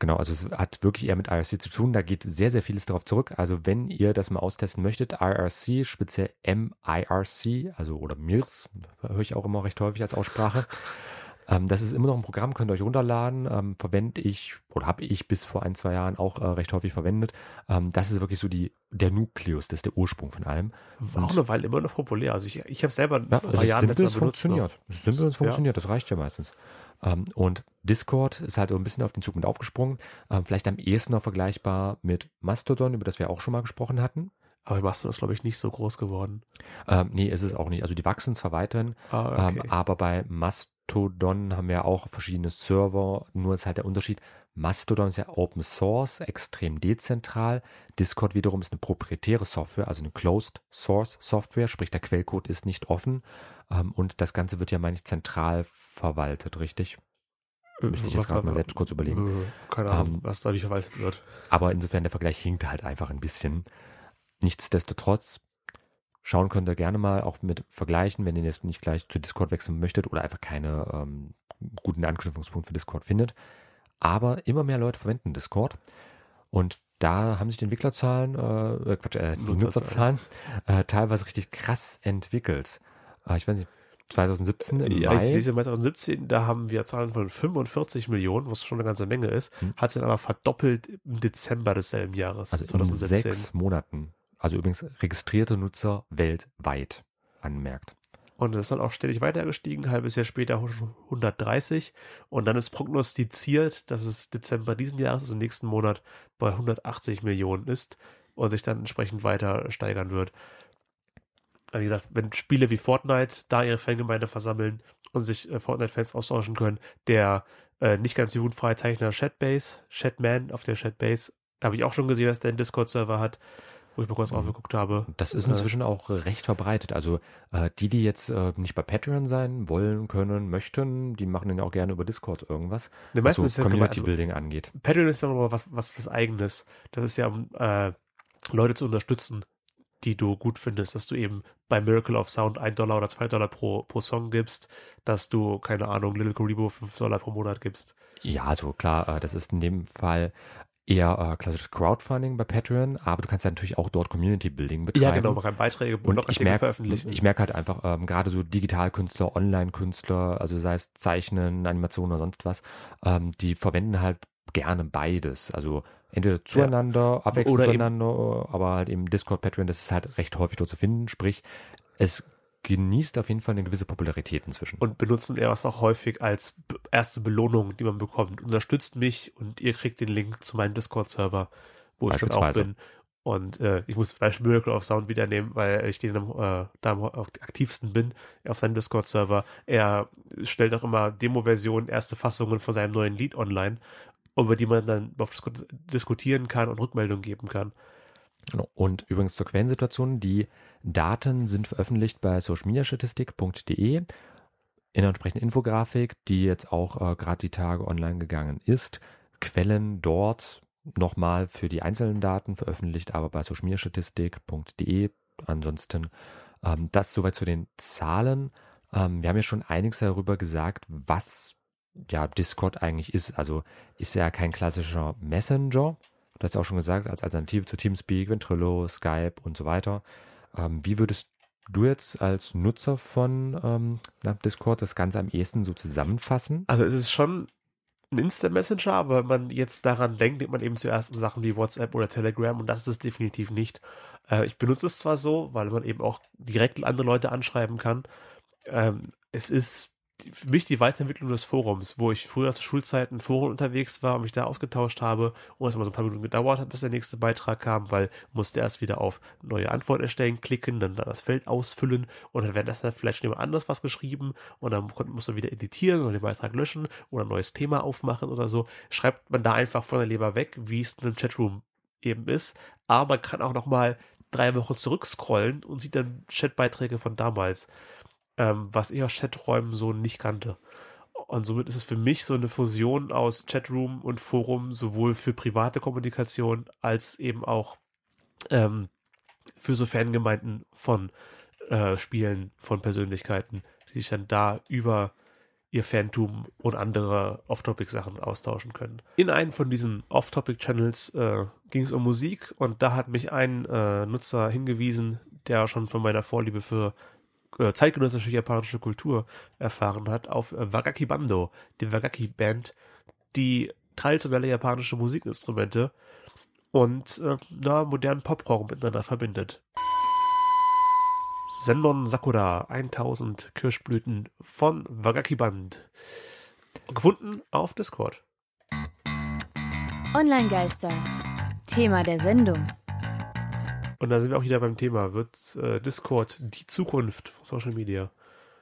Genau, also es hat wirklich eher mit IRC zu tun. Da geht sehr, sehr vieles darauf zurück. Also wenn ihr das mal austesten möchtet, IRC, speziell MIRC, also oder MIRS, höre ich auch immer recht häufig als Aussprache. Ähm, das ist immer noch ein Programm, könnt ihr euch runterladen. Ähm, verwende ich oder habe ich bis vor ein, zwei Jahren auch äh, recht häufig verwendet. Ähm, das ist wirklich so die, der Nukleus, das ist der Ursprung von allem. War auch Und- eine Weile immer noch populär. Also ich, ich habe selber Ja, vor ein paar Jahren letztes es Mal noch. funktioniert. Ist simpel, Ja. funktioniert, das reicht ja meistens. Ähm, und Discord ist halt so ein bisschen auf den Zug mit aufgesprungen. Ähm, vielleicht am ehesten noch vergleichbar mit Mastodon, über das wir auch schon mal gesprochen hatten. Aber Mastodon ist, glaube ich, nicht so groß geworden. Ähm, nee, ist es auch nicht. Also die wachsen zwar weiterhin, Ah, okay. ähm, aber bei Mastodon haben ja auch verschiedene Server, nur ist halt der Unterschied, Mastodon ist ja Open Source, extrem dezentral. Discord wiederum ist eine proprietäre Software, also eine Closed Source Software, sprich der Quellcode ist nicht offen. Ähm, und das Ganze wird ja, meine ich, zentral verwaltet, richtig? Müsste ich jetzt gerade mal selbst kurz überlegen. Äh, keine Ahnung, ähm, was da nicht verwaltet wird. Aber insofern der Vergleich hinkt halt einfach ein bisschen. Nichtsdestotrotz schauen könnt ihr gerne mal auch mit vergleichen, wenn ihr jetzt nicht gleich zu Discord wechseln möchtet oder einfach keine ähm, guten Anknüpfungspunkt für Discord findet. Aber immer mehr Leute verwenden Discord. Und da haben sich die Entwicklerzahlen, äh, Quatsch, äh, die Nutzerzahlen äh, teilweise richtig krass entwickelt. Äh, ich weiß nicht, 2017 im ja, Mai. ich im 2017, da haben wir Zahlen von 45 Millionen, was schon eine ganze Menge ist, hm. hat sich aber verdoppelt im Dezember desselben Jahres. Also 2017. in sechs Monaten. Also übrigens registrierte Nutzer weltweit anmerkt. Und das ist dann auch ständig weiter gestiegen, ein halbes Jahr später 130. Und dann ist prognostiziert, dass es Dezember diesen Jahres, also nächsten Monat, bei 180 Millionen ist und sich dann entsprechend weiter steigern wird. Wie gesagt, wenn Spiele wie Fortnite da ihre Fangemeinde versammeln und sich äh, Fortnite-Fans austauschen können, der äh, nicht ganz jugendfreie Zeichner Chatbase, Chatman auf der Chatbase, habe ich auch schon gesehen, dass der einen Discord-Server hat wo ich mal kurz aufgeguckt habe. Das ist inzwischen äh, auch recht verbreitet. Also äh, die, die jetzt äh, nicht bei Patreon sein wollen, können, möchten, die machen dann auch gerne über Discord irgendwas, ne, was so Community Building angeht. Patreon ist ja nochmal was, was, was Eigenes. Das ist ja, um äh, Leute zu unterstützen, die du gut findest, dass du eben bei Miracle of Sound 1 Dollar oder 2 Dollar pro, pro Song gibst, dass du, keine Ahnung, Little Karibo 5 Dollar pro Monat gibst. Ja, also klar, äh, das ist in dem Fall eher äh, klassisches Crowdfunding bei Patreon, aber du kannst ja natürlich auch dort Community Building betreiben. Ja, genau, kann Beiträge und ich merke, veröffentlichen. Ich merke halt einfach, ähm, gerade so Digitalkünstler, Online-Künstler, also sei es Zeichnen, Animationen oder sonst was, ähm, die verwenden halt gerne beides. Also entweder zueinander, ja. abwechselnd zueinander, aber halt eben Discord, Patreon, das ist halt recht häufig dort zu finden. Sprich, es genießt auf jeden Fall eine gewisse Popularität inzwischen. Und benutzen er es auch häufig als erste Belohnung, die man bekommt. Unterstützt mich und ihr kriegt den Link zu meinem Discord-Server, wo ich schon auch bin. Und äh, ich muss vielleicht Miracle of Sound wieder nehmen, weil ich den äh, da am aktivsten bin auf seinem Discord-Server. Er stellt auch immer Demo-Versionen, erste Fassungen von seinem neuen Lied online, über die man dann auf Discord diskutieren kann und Rückmeldungen geben kann. Genau. Und übrigens zur Quellensituation, die Daten sind veröffentlicht bei socialmediastatistik.de in einer entsprechenden Infografik, die jetzt auch äh, gerade die Tage online gegangen ist. Quellen dort nochmal für die einzelnen Daten veröffentlicht, aber bei socialmediastatistik.de. Ansonsten ähm, das soweit zu den Zahlen. Ähm, wir haben ja schon einiges darüber gesagt, was ja Discord eigentlich ist. Also ist ja kein klassischer Messenger, Du hast auch schon gesagt, als Alternative zu Teamspeak, Ventrilo, Skype und so weiter. Ähm, wie würdest du jetzt als Nutzer von ähm, Discord das Ganze am ehesten so zusammenfassen? Also es ist schon ein Instant Messenger, aber wenn man jetzt daran denkt, denkt man eben zuerst an Sachen wie WhatsApp oder Telegram und das ist es definitiv nicht. Äh, ich benutze es zwar so, weil man eben auch direkt andere Leute anschreiben kann. Ähm, es ist für mich die Weiterentwicklung des Forums, wo ich früher zu Schulzeiten Foren unterwegs war und mich da ausgetauscht habe und es immer so ein paar Minuten gedauert hat, bis der nächste Beitrag kam, weil musste erst wieder auf neue Antwort erstellen klicken, dann das Feld ausfüllen und dann währenddessen hat vielleicht schon jemand anders was geschrieben und dann musst du wieder editieren und den Beitrag löschen oder ein neues Thema aufmachen oder so. Schreibt man da einfach von der Leber weg, wie es in einem Chatroom eben ist, aber man kann auch nochmal drei Wochen zurückscrollen und sieht dann Chatbeiträge von damals ähm, was ich aus Chaträumen so nicht kannte. Und somit ist es für mich so eine Fusion aus Chatroom und Forum, sowohl für private Kommunikation als eben auch ähm, für so Fangemeinden von äh, Spielen, von Persönlichkeiten, die sich dann da über ihr Fantum und andere Off-Topic-Sachen austauschen können. In einem von diesen Off-Topic-Channels äh, ging es um Musik und da hat mich ein äh, Nutzer hingewiesen, der schon von meiner Vorliebe für äh, zeitgenössische japanische Kultur erfahren hat, auf äh, Wagaki Bando, die Wagaki Band, die traditionelle japanische Musikinstrumente und äh, na, modernen Poprock miteinander verbindet. Sendon Sakura 1000 Kirschblüten von Wagaki Band. Gefunden auf Discord. Online-Geister. Thema der Sendung. Und da sind wir auch wieder beim Thema. Wird äh, Discord die Zukunft von Social Media?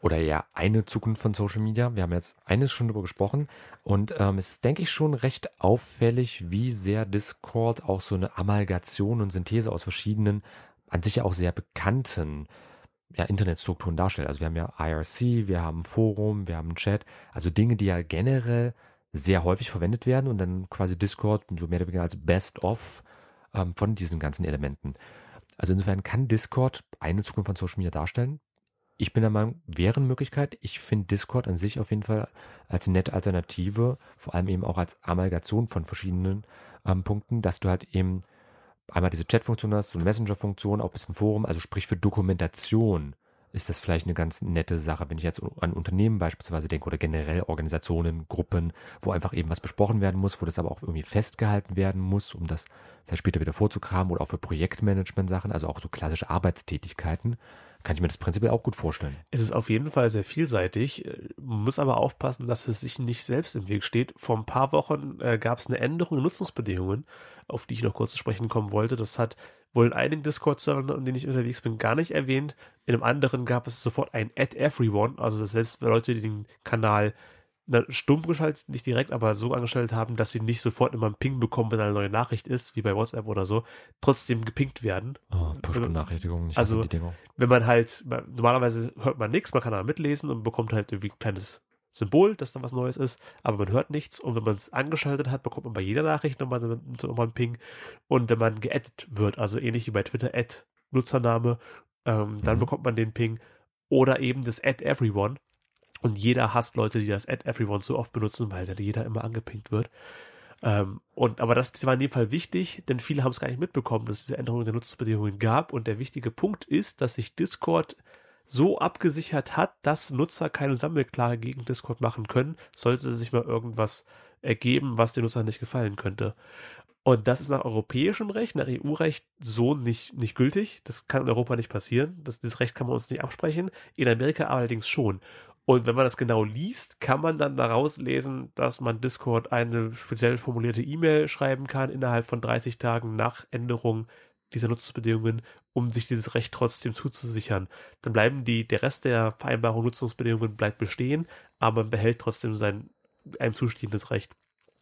oder eher eine Zukunft von Social Media. Wir haben jetzt eines schon darüber gesprochen und ähm, es ist, denke ich, schon recht auffällig, wie sehr Discord auch so eine Amalgation und Synthese aus verschiedenen, an sich ja auch sehr bekannten ja, Internetstrukturen darstellt. Also wir haben ja IRC, wir haben Forum, wir haben Chat, also Dinge, die ja generell sehr häufig verwendet werden und dann quasi Discord so mehr oder weniger als Best-of ähm, von diesen ganzen Elementen. Also insofern kann Discord eine Zukunft von Social Media darstellen. Ich bin der Meinung, wäre eine Möglichkeit. Ich finde Discord an sich auf jeden Fall als nette Alternative, vor allem eben auch als Amalgation von verschiedenen ähm, Punkten, dass du halt eben einmal diese Chat-Funktion hast, so eine Messenger-Funktion, auch ein bisschen Forum, also sprich für Dokumentation ist das vielleicht eine ganz nette Sache, wenn ich jetzt an Unternehmen beispielsweise denke oder generell Organisationen, Gruppen, wo einfach eben was besprochen werden muss, wo das aber auch irgendwie festgehalten werden muss, um das vielleicht später wieder vorzukramen oder auch für Projektmanagement-Sachen, also auch so klassische Arbeitstätigkeiten kann ich mir das prinzipiell auch gut vorstellen. Es ist auf jeden Fall sehr vielseitig, muss aber aufpassen, dass es sich nicht selbst im Weg steht. Vor ein paar Wochen äh, gab es eine Änderung in Nutzungsbedingungen, auf die ich noch kurz zu sprechen kommen wollte. Das hat wohl in einigen Discord-Servern, in denen ich unterwegs bin, gar nicht erwähnt. In einem anderen gab es sofort ein Add Everyone, also dass selbst Leute, die den Kanal na, stumm geschaltet, nicht direkt, aber so angestellt haben, dass sie nicht sofort immer einen Ping bekommen, wenn eine neue Nachricht ist, wie bei WhatsApp oder so, trotzdem gepinkt werden. Oh, Push-Benachrichtigungen, also, wenn man halt, normalerweise hört man nichts, man kann aber mitlesen und bekommt halt irgendwie ein kleines Symbol, dass da was Neues ist, aber man hört nichts und wenn man es angeschaltet hat, bekommt man bei jeder Nachricht nochmal, nochmal einen Ping und wenn man geaddet wird, also ähnlich wie bei Twitter, Add Nutzername, ähm, dann mhm. bekommt man den Ping oder eben das Add Everyone, und jeder hasst Leute, die das Add Everyone so oft benutzen, weil dann jeder immer angepinkt wird. Ähm, und, aber das war in dem Fall wichtig, denn viele haben es gar nicht mitbekommen, dass es diese Änderungen der Nutzungsbedingungen gab. Und der wichtige Punkt ist, dass sich Discord so abgesichert hat, dass Nutzer keine Sammelklage gegen Discord machen können, sollte sich mal irgendwas ergeben, was den Nutzern nicht gefallen könnte. Und das ist nach europäischem Recht, nach EU-Recht so nicht, nicht gültig. Das kann in Europa nicht passieren. Das, das Recht kann man uns nicht absprechen. In Amerika allerdings schon. Und wenn man das genau liest, kann man dann daraus lesen, dass man Discord eine speziell formulierte E-Mail schreiben kann innerhalb von 30 Tagen nach Änderung dieser Nutzungsbedingungen, um sich dieses Recht trotzdem zuzusichern. Dann bleiben die, der Rest der Vereinbarung Nutzungsbedingungen bleibt bestehen, aber man behält trotzdem sein einem zustehendes Recht.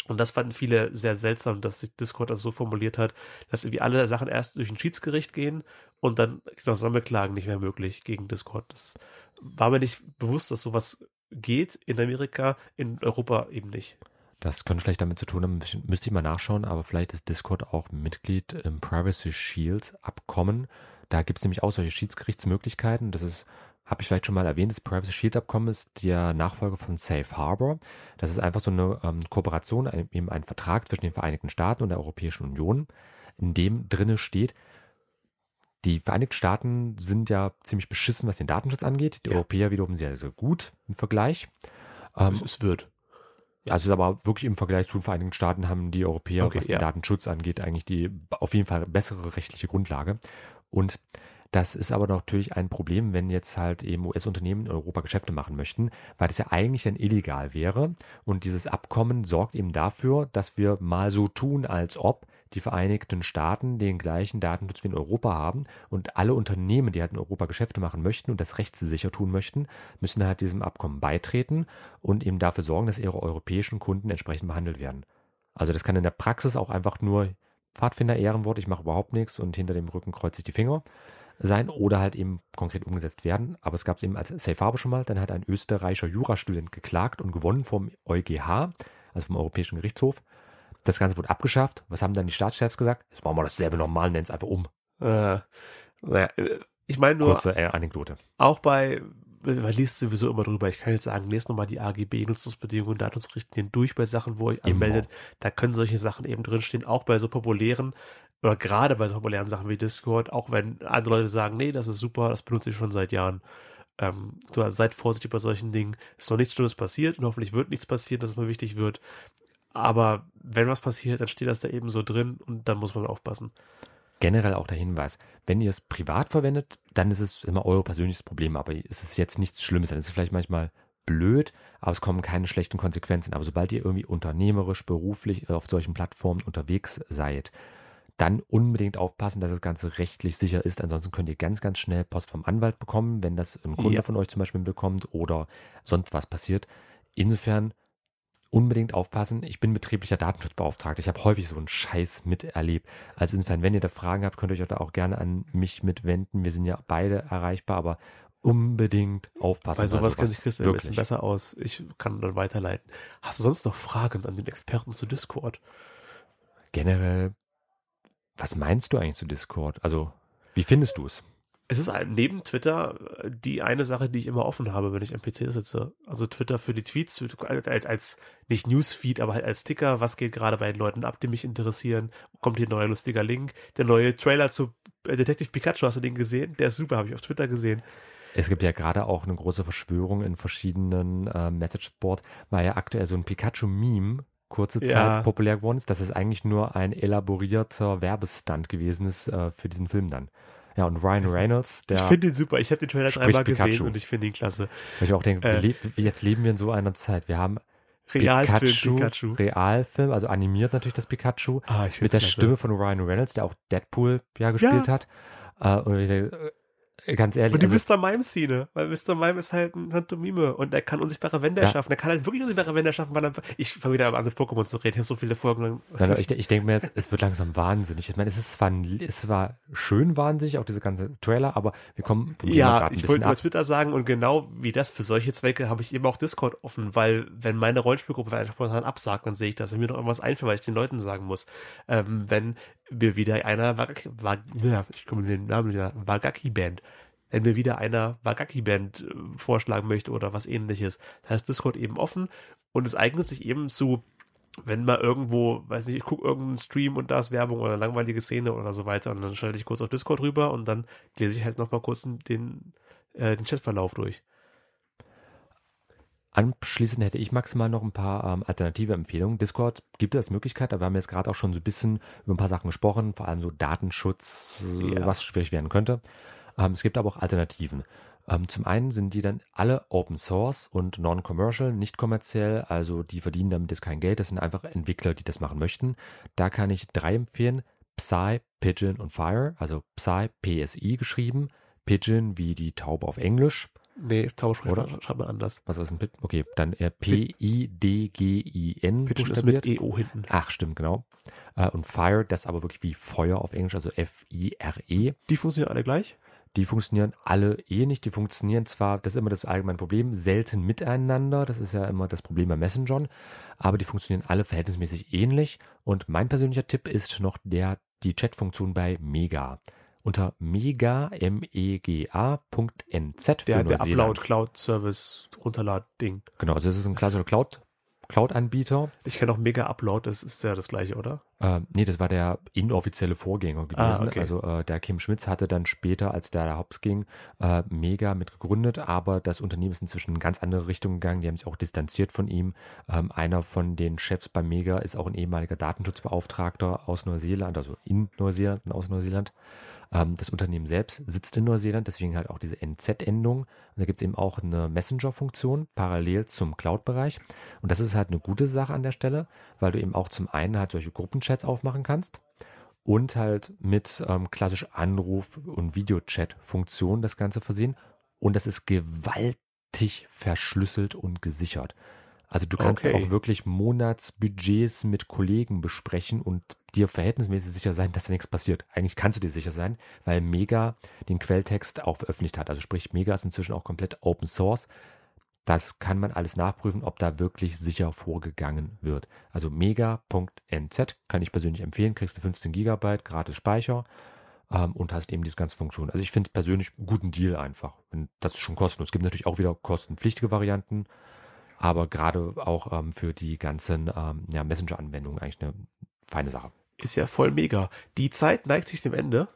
Und das fanden viele sehr seltsam, dass sich Discord das so formuliert hat, dass irgendwie alle Sachen erst durch ein Schiedsgericht gehen und dann noch Sammelklagen nicht mehr möglich gegen Discord. Das war mir nicht bewusst, dass sowas geht in Amerika, in Europa eben nicht. Das könnte vielleicht damit zu tun haben, müsste ich mal nachschauen, aber vielleicht ist Discord auch Mitglied im Privacy Shield Abkommen. Da gibt es nämlich auch solche Schiedsgerichtsmöglichkeiten. Das ist, habe ich vielleicht schon mal erwähnt, das Privacy Shield Abkommen ist der Nachfolger von Safe Harbor. Das ist einfach so eine ähm, Kooperation, ein, eben ein Vertrag zwischen den Vereinigten Staaten und der Europäischen Union, in dem drinne steht, die Vereinigten Staaten sind ja ziemlich beschissen, was den Datenschutz angeht. Die ja. Europäer wiederum sehr, sehr gut im Vergleich. Ähm, es wird. Ja, es ist aber wirklich im Vergleich zu den Vereinigten Staaten haben die Europäer, okay, was ja. den Datenschutz angeht, eigentlich die auf jeden Fall bessere rechtliche Grundlage. Und das ist aber natürlich ein Problem, wenn jetzt halt eben US-Unternehmen in Europa Geschäfte machen möchten, weil das ja eigentlich dann illegal wäre. Und dieses Abkommen sorgt eben dafür, dass wir mal so tun, als ob die Vereinigten Staaten den gleichen Datenschutz wie in Europa haben und alle Unternehmen, die halt in Europa Geschäfte machen möchten und das rechtssicher tun möchten, müssen halt diesem Abkommen beitreten und eben dafür sorgen, dass ihre europäischen Kunden entsprechend behandelt werden. Also das kann in der Praxis auch einfach nur Pfadfinder Ehrenwort, ich mache überhaupt nichts und hinter dem Rücken kreuze ich die Finger sein oder halt eben konkret umgesetzt werden. Aber es gab es eben als Safe Harbor schon mal. Dann hat ein österreichischer Jurastudent geklagt und gewonnen vom EuGH, also vom Europäischen Gerichtshof. Das Ganze wurde abgeschafft. Was haben dann die Staatschefs gesagt? Jetzt machen wir dasselbe normal, nennen es einfach um. Äh, naja, äh, ich meine nur. Kurze äh, Anekdote. Auch bei, man liest sowieso immer drüber. Ich kann jetzt sagen, lest nochmal die AGB, Nutzungsbedingungen, Datensrichtlinien durch bei Sachen, wo ihr anmeldet. Da können solche Sachen eben drinstehen, auch bei so populären oder gerade bei so populären Sachen wie Discord, auch wenn andere Leute sagen, nee, das ist super, das benutze ich schon seit Jahren. Ähm, so, seid vorsichtig bei solchen Dingen. Es ist noch nichts Schlimmes passiert und hoffentlich wird nichts passieren, dass es mal wichtig wird. Aber wenn was passiert, dann steht das da eben so drin und dann muss man aufpassen. Generell auch der Hinweis, wenn ihr es privat verwendet, dann ist es immer euer persönliches Problem, aber es ist jetzt nichts Schlimmes. Dann ist es vielleicht manchmal blöd, aber es kommen keine schlechten Konsequenzen. Aber sobald ihr irgendwie unternehmerisch, beruflich auf solchen Plattformen unterwegs seid, dann unbedingt aufpassen, dass das Ganze rechtlich sicher ist. Ansonsten könnt ihr ganz, ganz schnell Post vom Anwalt bekommen, wenn das ein Kunde Ja. von euch zum Beispiel bekommt oder sonst was passiert. Insofern unbedingt aufpassen. Ich bin betrieblicher Datenschutzbeauftragter. Ich habe häufig so einen Scheiß miterlebt. Also insofern, wenn ihr da Fragen habt, könnt ihr euch da auch gerne an mich mitwenden. Wir sind ja beide erreichbar, aber unbedingt aufpassen. Bei sowas kennt sowas. sich Christian ein bisschen besser aus. Ich kann dann weiterleiten. Hast du sonst noch Fragen an den Experten zu Discord? Generell, was meinst du eigentlich zu Discord? Also, wie findest du es? Es ist ein- neben Twitter äh, die eine Sache, die ich immer offen habe, wenn ich am PC sitze. Also Twitter für die Tweets, als, als, als nicht Newsfeed, aber halt als Sticker. Was geht gerade bei den Leuten ab, die mich interessieren? Kommt hier ein neuer lustiger Link? Der neue Trailer zu äh, Detective Pikachu, hast du den gesehen? Der ist super, habe ich auf Twitter gesehen. Es gibt ja gerade auch eine große Verschwörung in verschiedenen äh, Messageboard, weil ja aktuell so ein Pikachu-Meme kurze Zeit Ja. populär geworden ist, dass es eigentlich nur ein elaborierter Werbestunt gewesen ist äh, für diesen Film dann. Ja, und Ryan Reynolds, der, ich finde ihn super. Ich habe den Trailer dreimal gesehen und ich finde ihn klasse. weil ich auch denke, äh, jetzt leben wir in so einer Zeit. Wir haben Realfilm Pikachu, Pikachu. Realfilm, also animiert natürlich das Pikachu, Ah, mit der klasse. Stimme von Ryan Reynolds, der auch Deadpool ja gespielt hat. Äh, und ich denke, äh, ganz ehrlich, Und die also, Mr. Mime-Szene, weil Mr. Mime ist halt ein Pantomime und er kann unsichtbare Wände Ja. erschaffen. Er kann halt wirklich unsichtbare Wände erschaffen, weil er, ich fange wieder an mit Pokémon zu reden. Ich habe so viele Folgen. Nein, aber ich, ich denke mir jetzt, es wird langsam wahnsinnig. Ich meine, es ist zwar, es war schön wahnsinnig, auch diese ganze Trailer, aber wir kommen ja, ich wollte ab. Twitter sagen und genau wie das für solche Zwecke habe ich eben auch Discord offen, weil wenn meine Rollenspielgruppe vielleicht spontan absagt, dann sehe ich das und mir noch irgendwas einfällt, weil ich den Leuten sagen muss. Ähm, wenn mir wieder einer Wagaki, Wag, ja, ich komme den Namen wieder, Wagaki-Band, wenn mir wieder einer Wagaki-Band äh, vorschlagen möchte oder was ähnliches, dann ist Discord eben offen und es eignet sich eben zu wenn mal irgendwo, weiß nicht, ich gucke irgendeinen Stream und da ist Werbung oder langweilige Szene oder so weiter und dann schalte ich kurz auf Discord rüber und dann lese ich halt nochmal kurz den, äh, den Chatverlauf durch. Anschließend hätte ich maximal noch ein paar ähm, alternative Empfehlungen. Discord gibt es als Möglichkeit, aber wir haben jetzt gerade auch schon so ein bisschen über ein paar Sachen gesprochen, vor allem so Datenschutz, Ja. was schwierig werden könnte. Ähm, es gibt aber auch Alternativen. Ähm, zum einen sind die dann alle Open Source und non-commercial, nicht kommerziell, also die verdienen damit jetzt kein Geld, das sind einfach Entwickler, die das machen möchten. Da kann ich drei empfehlen, Psy, Pigeon und Fire, also Psy, PSI geschrieben, Pigeon wie die Taube auf Englisch, Nee, tausch Oder? schreib mal anders. was ist ein Pit? Okay, dann äh, P-I-D-G-I-N. Pitchen ist mit EO hinten. Ach, stimmt, genau. Äh, und Fire, das aber wirklich wie Feuer auf Englisch, also F-I-R-E. Die funktionieren alle gleich? Die funktionieren alle eh nicht. Die funktionieren zwar, das ist immer das allgemeine Problem, selten miteinander. Das ist ja immer das Problem bei Messengern. Aber die funktionieren alle verhältnismäßig ähnlich. Und mein persönlicher Tipp ist noch der, die Chatfunktion bei Mega. Unter mega, M-E-G-A.nz für Der, der Neuseeland. Upload-Cloud-Service Runterlad-Ding. Genau, also es ist ein klassischer Cloud, Cloud-Anbieter. Ich kenne auch Mega Upload, das ist ja das gleiche, oder? Äh, nee, das war der inoffizielle Vorgänger gewesen. Ah, okay. Also äh, der Kim Schmitz hatte dann später, als der da hops ging, äh, Mega mit gegründet, aber das Unternehmen ist inzwischen in ganz andere Richtung gegangen. Die haben sich auch distanziert von ihm. Ähm, einer von den Chefs bei Mega ist auch ein ehemaliger Datenschutzbeauftragter aus Neuseeland, also in Neuseeland und aus Neuseeland. Ähm, das Unternehmen selbst sitzt in Neuseeland, deswegen halt auch diese NZ-Endung. Und da gibt es eben auch eine Messenger-Funktion parallel zum Cloud-Bereich. Und das ist halt eine gute Sache an der Stelle, weil du eben auch zum einen halt solche Gruppenchats aufmachen kannst und halt mit ähm, klassisch Anruf- und Videochat-Funktionen das Ganze versehen. Und das ist gewaltig verschlüsselt und gesichert. Also du kannst Okay. auch wirklich Monatsbudgets mit Kollegen besprechen und dir verhältnismäßig sicher sein, dass da nichts passiert. Eigentlich kannst du dir sicher sein, weil Mega den Quelltext auch veröffentlicht hat. Also sprich, Mega ist inzwischen auch komplett Open Source. Das kann man alles nachprüfen, ob da wirklich sicher vorgegangen wird. Also mega.nz kann ich persönlich empfehlen. Kriegst du 15 Gigabyte gratis Speicher ähm, und hast eben diese ganze Funktion. Also ich finde persönlich einen guten Deal einfach. Und das ist schon kostenlos. Es gibt natürlich auch wieder kostenpflichtige Varianten, aber gerade auch ähm, für die ganzen ähm, ja, Messenger-Anwendungen eigentlich eine feine Sache. Ist ja voll mega. Die Zeit neigt sich dem Ende.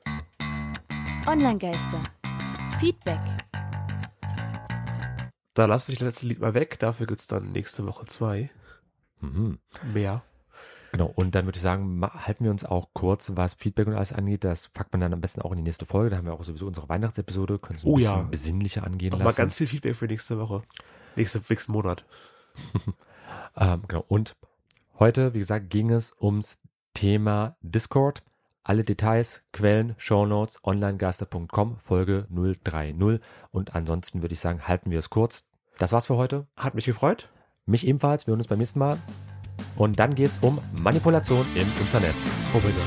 Online-Geister. Feedback. Da lasse ich das letzte Lied mal weg. Dafür gibt's dann nächste Woche zwei. Mhm. Mehr. Genau, und dann würde ich sagen, halten wir uns auch kurz, was Feedback und alles angeht. Das packt man dann am besten auch in die nächste Folge. Da haben wir auch sowieso unsere Weihnachtsepisode, können es ein Oh bisschen ja. besinnlicher angehen Nochmal lassen. ganz viel Feedback für nächste Woche. Nächste, nächsten Monat. Ähm, genau. Und heute, wie gesagt, ging es ums Thema Discord. Alle Details, Quellen, Shownotes, onlinegeister.com, Folge 030. Und ansonsten würde ich sagen, halten wir es kurz. Das war's für heute. Hat mich gefreut. Mich ebenfalls. Wir hören uns beim nächsten Mal. Und dann geht's um Manipulation im Internet. Oh mein Gott.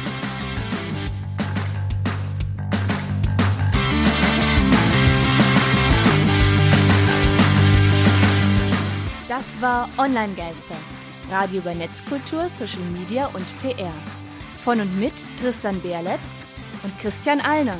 Das war Online-Geister. Radio über Netzkultur, Social Media und PR. Von und mit Tristan Berlet und Christian Allner.